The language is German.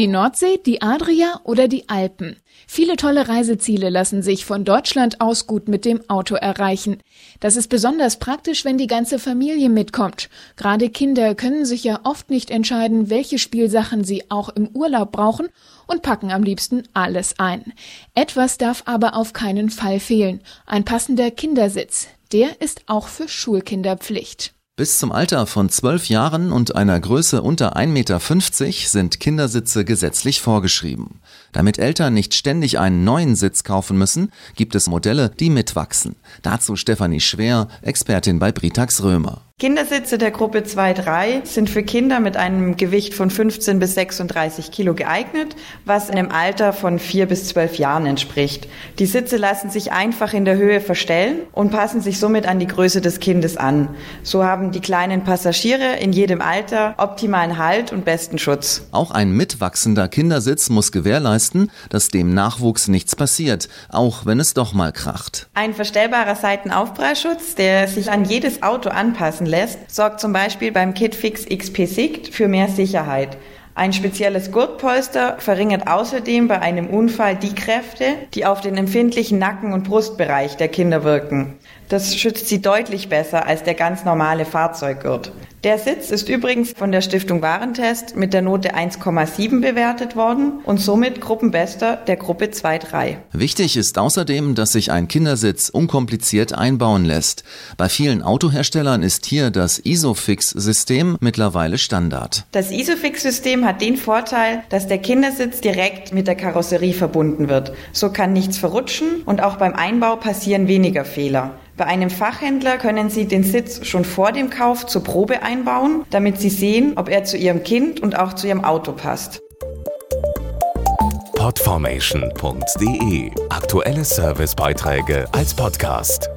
Die Nordsee, die Adria oder die Alpen. Viele tolle Reiseziele lassen sich von Deutschland aus gut mit dem Auto erreichen. Das ist besonders praktisch, wenn die ganze Familie mitkommt. Gerade Kinder können sich ja oft nicht entscheiden, welche Spielsachen sie auch im Urlaub brauchen und packen am liebsten alles ein. Etwas darf aber auf keinen Fall fehlen. Ein passender Kindersitz. Der ist auch für Schulkinder Pflicht. Bis zum Alter von zwölf Jahren und einer Größe unter 1,50 Meter sind Kindersitze gesetzlich vorgeschrieben. Damit Eltern nicht ständig einen neuen Sitz kaufen müssen, gibt es Modelle, die mitwachsen. Dazu Stefanie Schwer, Expertin bei Britax Römer. Kindersitze der Gruppe 2-3 sind für Kinder mit einem Gewicht von 15 bis 36 Kilo geeignet, was einem Alter von 4 bis 12 Jahren entspricht. Die Sitze lassen sich einfach in der Höhe verstellen und passen sich somit an die Größe des Kindes an. So haben die kleinen Passagiere in jedem Alter optimalen Halt und besten Schutz. Auch ein mitwachsender Kindersitz muss gewährleisten, dass dem Nachwuchs nichts passiert, auch wenn es doch mal kracht. Ein verstellbarer Seitenaufprallschutz, der sich an jedes Auto anpassen lässt, sorgt zum Beispiel beim KitFix XP Sicht für mehr Sicherheit. Ein spezielles Gurtpolster verringert außerdem bei einem Unfall die Kräfte, die auf den empfindlichen Nacken- und Brustbereich der Kinder wirken. Das schützt sie deutlich besser als der ganz normale Fahrzeuggurt. Der Sitz ist übrigens von der Stiftung Warentest mit der Note 1,7 bewertet worden und somit Gruppenbester der Gruppe 2-3. Wichtig ist außerdem, dass sich ein Kindersitz unkompliziert einbauen lässt. Bei vielen Autoherstellern ist hier das Isofix-System mittlerweile Standard. Das Isofix-System hat den Vorteil, dass der Kindersitz direkt mit der Karosserie verbunden wird. So kann nichts verrutschen und auch beim Einbau passieren weniger Fehler. Bei einem Fachhändler können Sie den Sitz schon vor dem Kauf zur Probe einbauen, damit Sie sehen, ob er zu Ihrem Kind und auch zu Ihrem Auto passt. Podformation.de Aktuelle Servicebeiträge als Podcast.